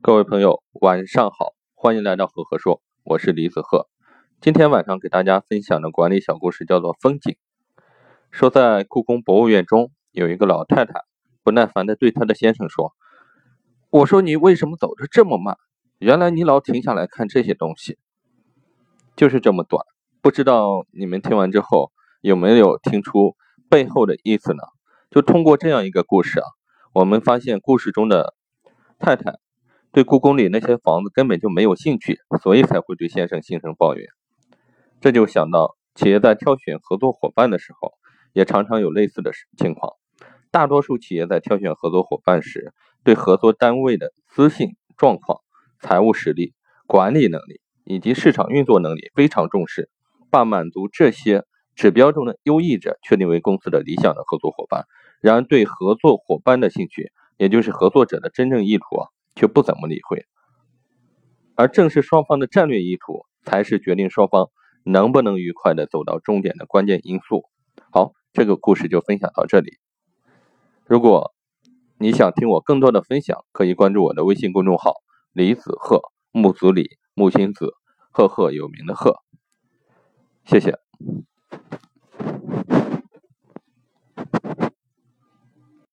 各位朋友，晚上好，欢迎来到赫赫说，我是李子赫。今天晚上给大家分享的管理小故事叫做《风景》。说在故宫博物院中，有一个老太太不耐烦地对她的先生说：“我说你为什么走得这么慢？原来你老停下来看这些东西，就是这么短。不知道你们听完之后有没有听出背后的意思呢？就通过这样一个故事啊，我们发现故事中的太太。”对故宫里那些房子根本就没有兴趣，所以才会对先生心生抱怨。这就想到企业在挑选合作伙伴的时候，也常常有类似的情况。大多数企业在挑选合作伙伴时，对合作单位的资信状况、财务实力、管理能力以及市场运作能力非常重视，把满足这些指标中的优异者确定为公司的理想的合作伙伴。然而，对合作伙伴的兴趣，也就是合作者的真正意图。却不怎么理会，而正是双方的战略意图，才是决定双方能不能愉快的走到终点的关键因素。好，这个故事就分享到这里。如果你想听我更多的分享，可以关注我的微信公众号“李子鹤木子李木心子赫赫有名的鹤”。谢谢。